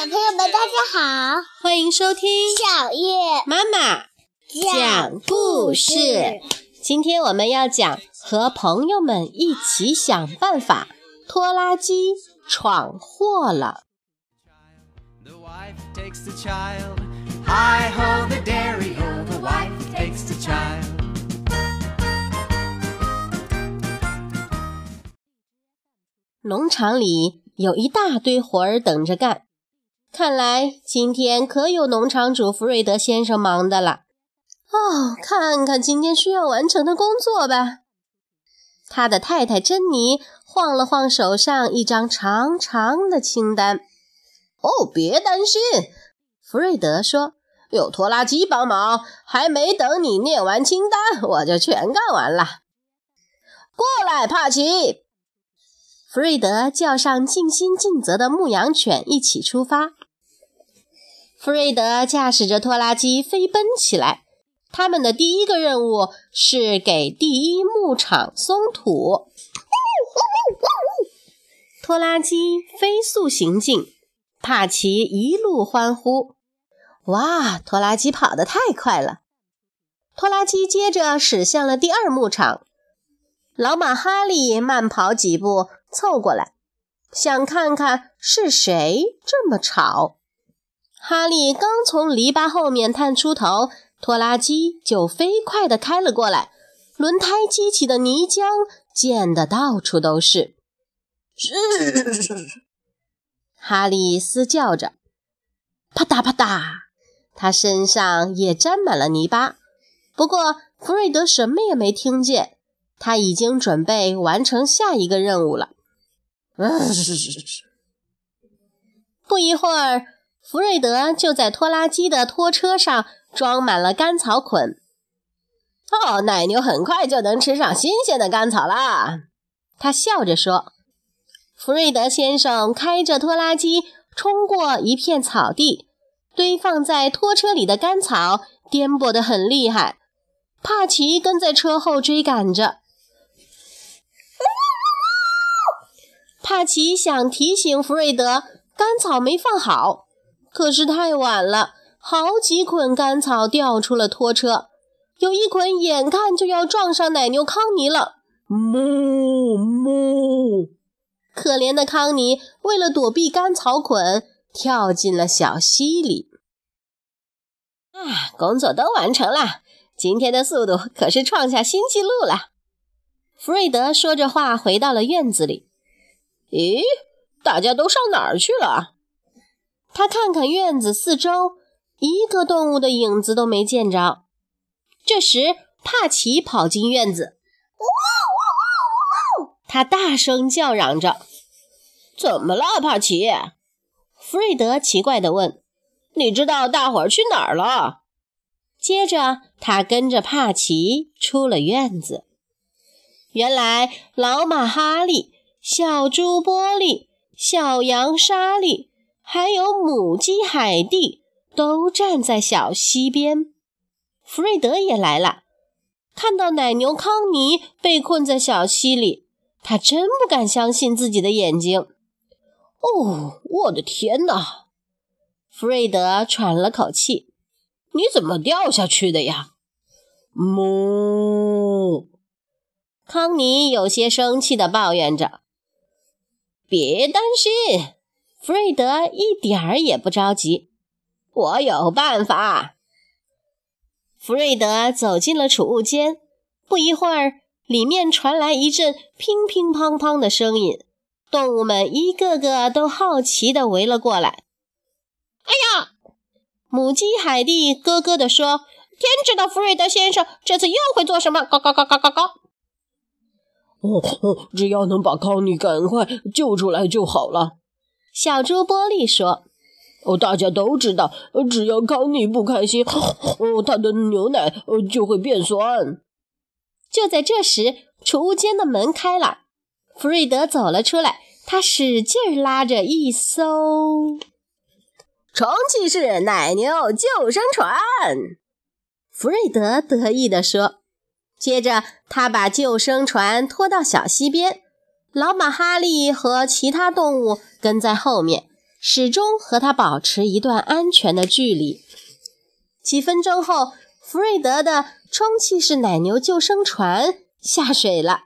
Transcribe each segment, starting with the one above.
小朋友们，大家好，欢迎收听小叶妈妈讲故事。今天我们要讲和朋友们一起想办法，拖拉机闯祸了。The wife takes the child. Hi ho, the dairy o. The wife takes the child. 农场里有一大堆活儿等着干，看来今天可有农场主弗瑞德先生忙的了。哦，看看今天需要完成的工作吧。他的太太珍妮晃了晃手上一张长长的清单。哦，别担心，弗瑞德说，有拖拉机帮忙，还没等你念完清单，我就全干完了。过来，帕奇。弗瑞德叫上尽心尽责的牧羊犬一起出发。弗瑞德驾驶着拖拉机飞奔起来。他们的第一个任务是给第一牧场松土。拖拉机飞速行进，帕奇一路欢呼：“哇，拖拉机跑得太快了！”拖拉机接着驶向了第二牧场。老马哈利慢跑几步，凑过来，想看看是谁这么吵。哈利刚从篱笆后面探出头，拖拉机就飞快地开了过来，轮胎激起的泥浆溅得到处都是。哈利嘶叫着，啪嗒啪嗒，他身上也沾满了泥巴。不过弗瑞德什么也没听见。他已经准备完成下一个任务了。不一会儿，弗瑞德就在拖拉机的拖车上装满了干草捆。哦，奶牛很快就能吃上新鲜的干草啦！他笑着说。弗瑞德先生开着拖拉机冲过一片草地，堆放在拖车里的干草颠簸得很厉害。帕奇跟在车后追赶着。帕奇想提醒弗瑞德，干草没放好，可是太晚了，好几捆干草掉出了拖车，有一捆眼看就要撞上奶牛康尼了。哞哞！可怜的康尼为了躲避干草捆，跳进了小溪里。啊，工作都完成了，今天的速度可是创下新纪录了。弗瑞德说着话，回到了院子里。咦，大家都上哪儿去了？他看看院子四周，一个动物的影子都没见着。这时，帕奇跑进院子，呜呜呜呜！他大声叫嚷着：“怎么了，帕奇？”弗瑞德奇怪地问：“你知道大伙儿去哪儿了？”接着，他跟着帕奇出了院子。原来，老马哈利。小猪波利、小羊莎莉，还有母鸡海蒂，都站在小溪边。弗瑞德也来了，看到奶牛康尼被困在小溪里，他真不敢相信自己的眼睛。哦，我的天哪！弗瑞德喘了口气：“你怎么掉下去的呀？”哞！康尼有些生气地抱怨着。别担心，弗瑞德一点儿也不着急。我有办法。弗瑞德走进了储物间，不一会儿，里面传来一阵乒乒乓乓的声音，动物们一个个都好奇地围了过来。哎呀！母鸡海蒂咯咯地说：“天知道弗瑞德先生这次又会做什么！”高高高高高高。哦，只要能把康妮赶快救出来就好了。小猪波利说：“哦，大家都知道，只要康妮不开心，哦，他的牛奶就会变酸。”就在这时，储物间的门开了，弗瑞德走了出来，他使劲拉着一艘充气式奶牛救生船。弗瑞德得意地说。接着，他把救生船拖到小溪边，老马哈利和其他动物跟在后面，始终和他保持一段安全的距离。几分钟后，弗瑞德的充气式奶牛救生船下水了，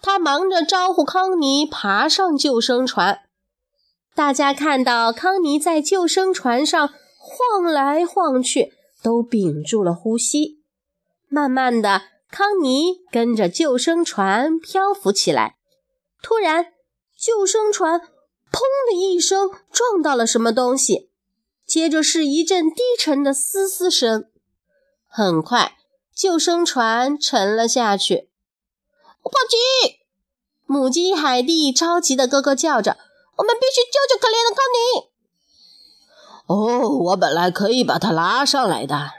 他忙着招呼康妮爬上救生船。大家看到康妮在救生船上晃来晃去，都屏住了呼吸。慢慢的，康妮跟着救生船漂浮起来。突然，救生船“砰”的一声撞到了什么东西，接着是一阵低沉的嘶嘶声。很快，救生船沉了下去。帕奇，母鸡海蒂着急的咯咯叫着。我们必须救救可怜的康妮。哦，我本来可以把他拉上来的。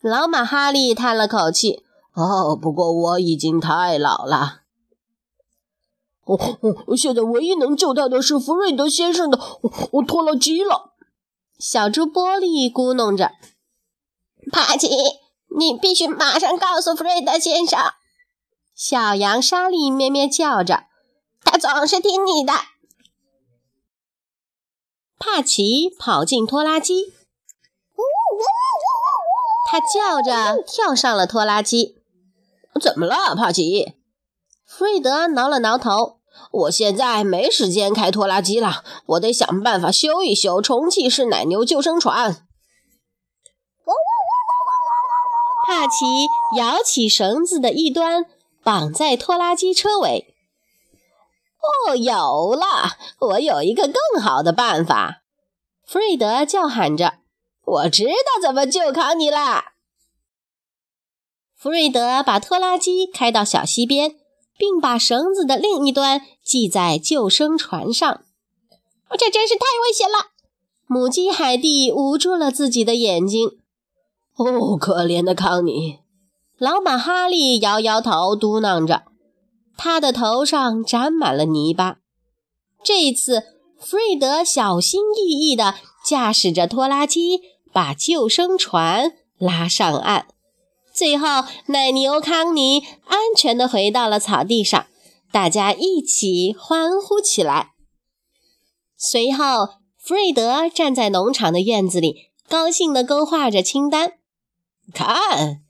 老马哈利叹了口气。哦，不过我已经太老了。哦哦，现在唯一能救他的是弗瑞德先生的我拖拉机了。小猪波利咕哝着：“帕奇，你必须马上告诉弗瑞德先生。”小羊莎莉咩咩叫着：“他总是听你的。”帕奇跑进拖拉机，他叫着跳上了拖拉机。怎么了，帕奇？弗瑞德挠了挠头。我现在没时间开拖拉机了，我得想办法修一修充气式奶牛救生船。帕奇摇起绳子的一端，绑在拖拉机车尾。哦，有了！我有一个更好的办法。弗瑞德叫喊着：“我知道怎么救康妮啦！”弗瑞德把拖拉机开到小溪边，并把绳子的另一端系在救生船上。这真是太危险了！母鸡海蒂捂住了自己的眼睛。哦，可怜的康妮！老马哈利摇摇头，嘟囔着。他的头上沾满了泥巴。这一次，弗瑞德小心翼翼地驾驶着拖拉机，把救生船拉上岸。最后，奶牛康妮安全地回到了草地上，大家一起欢呼起来。随后，弗瑞德站在农场的院子里，高兴地勾画着清单。看，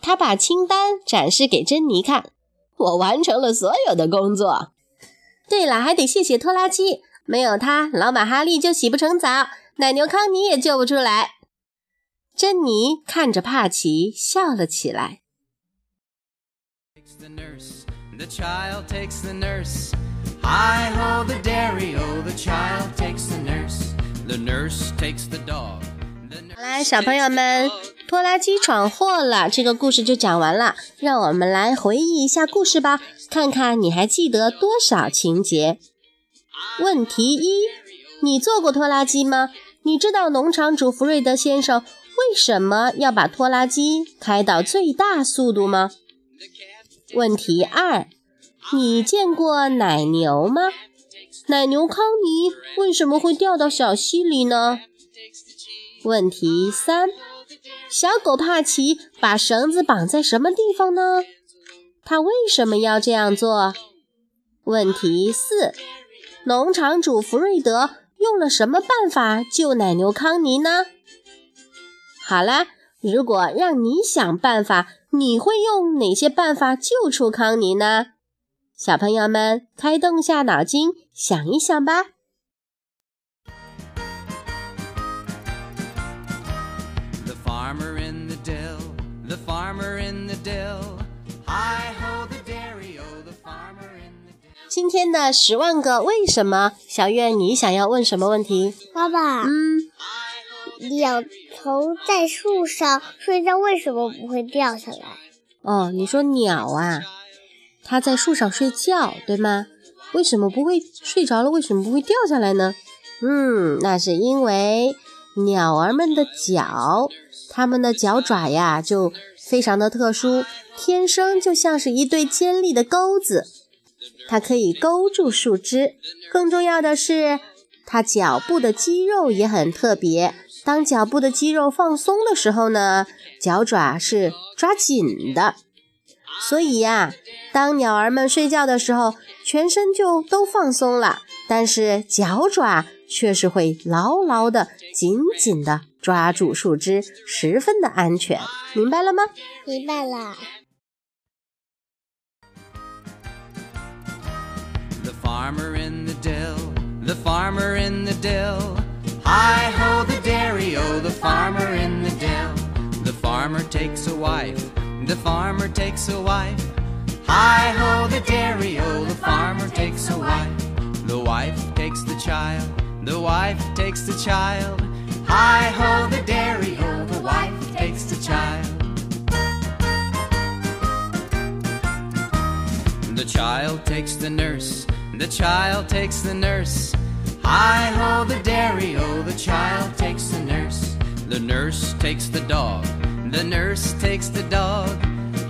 他把清单展示给珍妮看。我完成了所有的工作。对了，还得谢谢拖拉机，没有它，老马哈利就洗不成澡，奶牛康妮也救不出来。珍妮看着帕奇笑了起来。好啦，小朋友们。拖拉机闯祸了，这个故事就讲完了。让我们来回忆一下故事吧，看看你还记得多少情节。问题一：你坐过拖拉机吗？你知道农场主弗瑞德先生为什么要把拖拉机开到最大速度吗？问题二：你见过奶牛吗？奶牛康妮为什么会掉到小溪里呢？问题三。小狗帕奇把绳子绑在什么地方呢？他为什么要这样做？问题四：农场主弗瑞德用了什么办法救奶牛康妮呢？好啦，如果让你想办法，你会用哪些办法救出康妮呢？小朋友们，开动下脑筋，想一想吧。今天的十万个为什么，小月，你想要问什么问题？爸爸，嗯，鸟头在树上睡觉，为什么不会掉下来？哦，你说鸟啊，它在树上睡觉，对吗？为什么不会睡着了？为什么不会掉下来呢？嗯，那是因为鸟儿们的脚，它们的脚爪呀，就非常的特殊，天生就像是一对尖利的钩子。它可以勾住树枝，更重要的是，它脚部的肌肉也很特别。当脚部的肌肉放松的时候呢，脚爪是抓紧的。所以呀，当鸟儿们睡觉的时候，全身就都放松了，但是脚爪却是会牢牢的、紧紧的抓住树枝，十分的安全。明白了吗？明白了。The farmer in the dill, the farmer in the dill. Hi ho, the dairy o, the farmer in the dill. The farmer takes a wife, the farmer takes a wife. Hi ho, the dairy o, the farmer takes a wife. The wife takes the child, the wife takes the child. Hi ho, the dairy o, the wife takes the child. The child takes the nurse, the child takes the nurse. Hi ho, the dairy o, the child takes the nurse. The nurse takes the dog, the nurse takes the dog.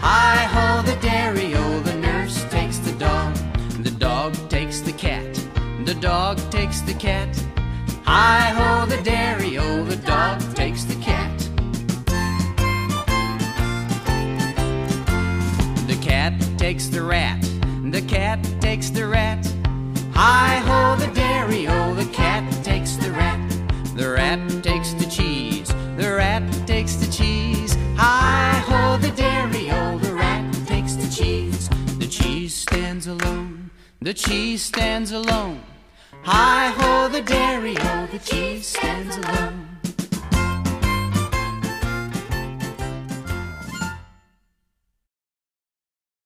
Hi ho, the dairy o, the nurse takes the dog. The dog takes the cat, the dog takes the cat. Hi ho, the dairy o, the dog takes the cat. The cat takes the rat. The cat takes the rat. Hi ho, the dairy o, the cat takes the rat. The rat takes the cheese. The rat takes the cheese. Hi ho, the dairy o, the rat takes the cheese. The cheese stands alone. The cheese stands alone. Hi ho, the dairy o, the cheese stands alone.